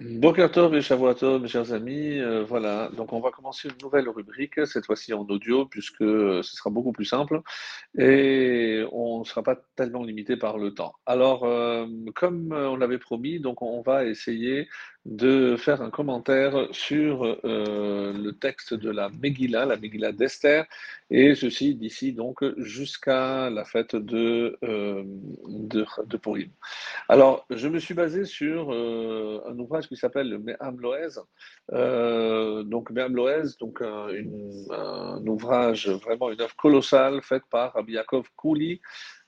Boker Tov et Shavuot mes chers amis. Euh, voilà, donc on va commencer une nouvelle rubrique, cette fois-ci en audio, puisque ce sera beaucoup plus simple et on ne sera pas tellement limité par le temps. Alors, euh, comme on l'avait promis, donc on va essayer de faire un commentaire sur euh, le texte de la Megillah, la Megillah d'Esther, et ceci d'ici donc jusqu'à la fête de, euh, de. Alors, je me suis basé sur euh, un ouvrage qui s'appelle le Me'am Loez, donc Me'am Loez, donc un, ouvrage, vraiment une œuvre colossale faite par Rabbi Yaakov Kouli,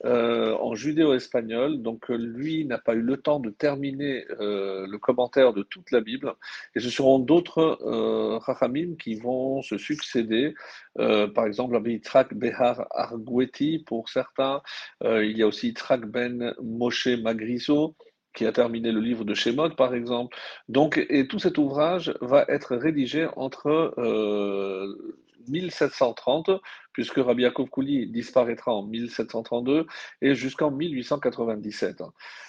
euh, en judéo-espagnol. Donc lui n'a pas eu le temps de terminer euh, le commentaire de toute la Bible. Et ce seront d'autres euh, qui vont se succéder. Euh, par exemple, Yitzhak Behar Argueti pour certains. il y a aussi Yitzhak Ben Moshe Magrizo qui a terminé le livre de Shemot, par exemple. Donc, et tout cet ouvrage va être rédigé entre 1730, puisque Rabbi Yaakov Kouli disparaîtra en 1732, et jusqu'en 1897.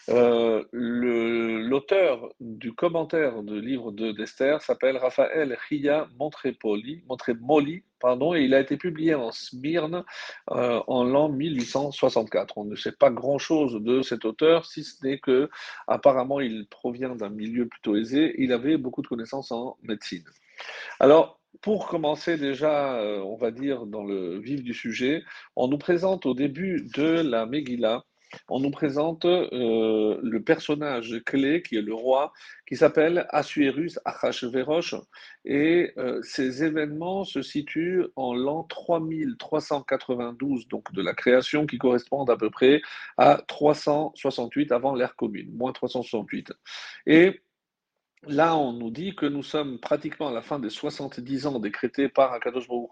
Euh, L'auteur du commentaire du livre d'Esther s'appelle Raphaël Ria Montrepoli, Montremoli, pardon, et il a été publié en Smyrne euh, en l'an 1864. On ne sait pas grand-chose de cet auteur, si ce n'est que apparemment il provient d'un milieu plutôt aisé. Il avait beaucoup de connaissances en médecine. Alors, pour commencer déjà, euh, on va dire, dans le vif du sujet, on nous présente au début de la Megillah, on nous présente euh, le personnage clé qui est le roi, qui s'appelle Assuérus Achashverosh. Et euh, ces événements se situent en l'an 3392, donc de la création, qui correspondent à peu près à 368 avant l'ère commune, moins 368. Et Là, on nous dit que nous sommes pratiquement à la fin des 70 ans décrétés par Akadosh Baruch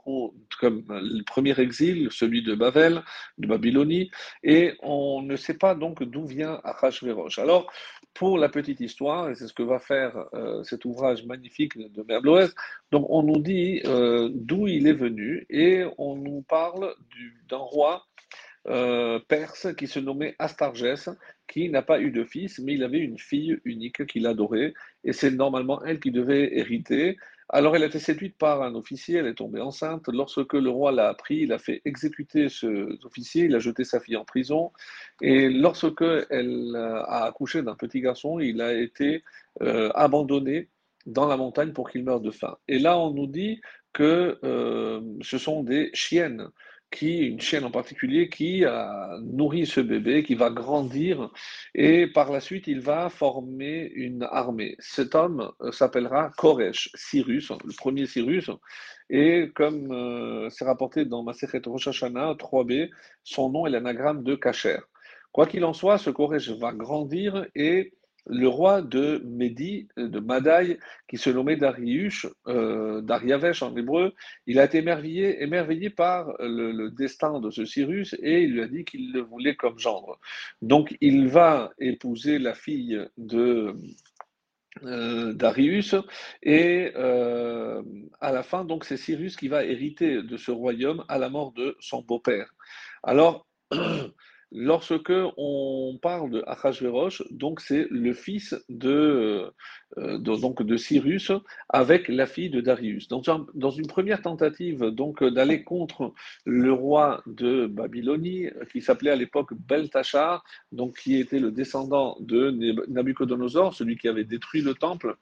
comme le premier exil, celui de Babel, de Babylonie, et on ne sait pas donc d'où vient Achashverosh. Alors, pour la petite histoire, et c'est ce que va faire euh, cet ouvrage magnifique de Merbloès, donc on nous dit euh, d'où il est venu, et on nous parle d'un roi euh, perse qui se nommait Astargès, qui n'a pas eu de fils, mais il avait une fille unique qu'il adorait, et c'est normalement elle qui devait hériter. Alors elle a été séduite par un officier, elle est tombée enceinte. Lorsque le roi l'a appris, il a fait exécuter ce officier, il a jeté sa fille en prison, et lorsque elle a accouché d'un petit garçon, il a été euh, abandonné dans la montagne pour qu'il meure de faim. Et là, on nous dit que euh, ce sont des chiennes qui, une chienne en particulier, qui a nourri ce bébé, qui va grandir, et par la suite, il va former une armée. Cet homme euh, s'appellera Koresh, Cyrus, le premier Cyrus, et comme euh, c'est rapporté dans Masechet Rosh Hashanah 3b, son nom est l'anagramme de Kacher. Quoi qu'il en soit, ce Koresh va grandir et le roi de Médi, de Madaï, qui se nommait Darius, euh, Dariavesh en hébreu, il a été émerveillé, émerveillé par le, destin de ce Cyrus et il lui a dit qu'il le voulait comme gendre. Donc il va épouser la fille de euh, Darius et euh, à la fin donc c'est Cyrus qui va hériter de ce royaume à la mort de son beau-père. Alors Lorsque on parle de Achashverosh, donc c'est le fils de, euh, de, donc de Cyrus avec la fille de Darius. Donc, dans une première tentative donc d'aller contre le roi de Babylonie, qui s'appelait à l'époque Beltachar, donc qui était le descendant de Nabucodonosor, celui qui avait détruit le temple,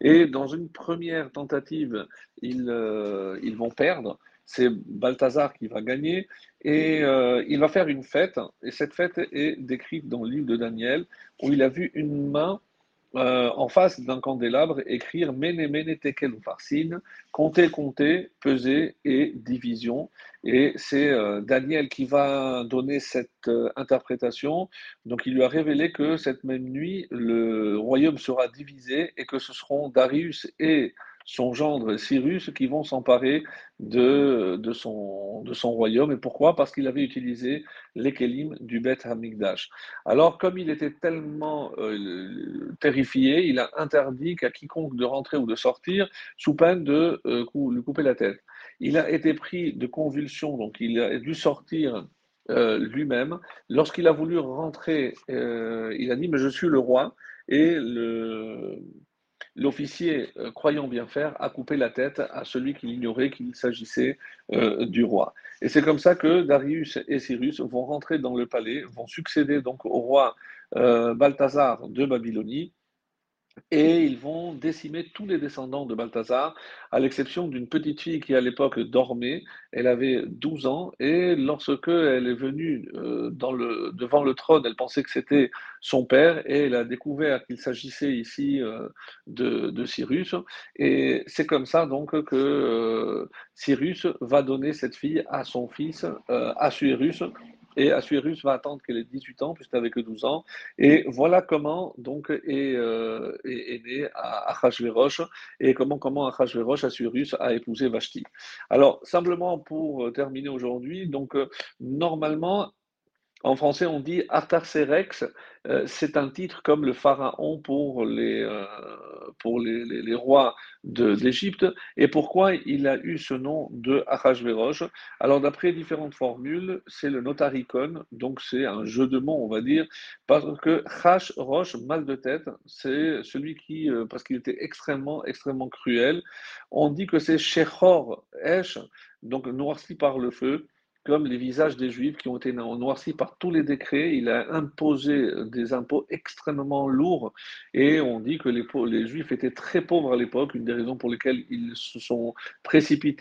et dans une première tentative, ils, euh, ils vont perdre c'est Balthazar qui va gagner, et euh, il va faire une fête, et cette fête est décrite dans le livre de Daniel, où il a vu une main euh, en face d'un candélabre écrire Mene Mene Tekel Farsin, compter, compter, peser et division. Et c'est euh, Daniel qui va donner cette interprétation. Donc il lui a révélé que cette même nuit, le royaume sera divisé et que ce seront Darius et son gendre Cyrus qui vont s'emparer de, son royaume. Et pourquoi? Parce qu'il avait utilisé l'ékélim du Beth Hamikdash. Alors, comme il était tellement euh, terrifié, il a interdit qu'à quiconque de rentrer ou de sortir sous peine de euh, lui couper la tête. Il a été pris de convulsions, donc il a dû sortir euh, lui-même. Lorsqu'il a voulu rentrer, il a dit, mais je suis le roi. Et le, l'officier, euh, croyant bien faire, a coupé la tête à celui qui ignorait qu'il s'agissait euh, du roi. Et c'est comme ça que Darius et Cyrus vont rentrer dans le palais, vont succéder donc au roi euh, Balthazar de Babylonie, et ils vont décimer tous les descendants de Balthazar, à l'exception d'une petite fille qui à l'époque dormait. Elle avait 12 ans et lorsque elle est venue euh, devant le trône, elle pensait que c'était son père et elle a découvert qu'il s'agissait ici euh, de, de, Cyrus. Et c'est comme ça donc que euh, Cyrus va donner cette fille à son fils Assuérus et Assuérus va attendre qu'elle ait 18 ans, puisqu'elle n'avait que 12 ans. Et voilà comment donc est, euh, est, est né Achashverosh et comment, comment Achashverosh, Assuérus, a épousé Vashti. Alors, simplement pour terminer aujourd'hui, donc euh, normalement, en français, on dit Artaxerxes, euh, c'est un titre comme le pharaon pour les, euh, pour les, rois d'Égypte. Et pourquoi il a eu ce nom de Achashverosh? Alors, d'après différentes formules, c'est le notaricon, donc c'est un jeu de mots, on va dire, parce que Chash Roche, mal de tête, c'est celui qui, euh, parce qu'il était extrêmement, extrêmement cruel. On dit que c'est Shechor Esh, donc noirci par le feu comme les visages des Juifs qui ont été noircis par tous les décrets. Il a imposé des impôts extrêmement lourds et on dit que les, Juifs étaient très pauvres à l'époque, une des raisons pour lesquelles ils se sont précipités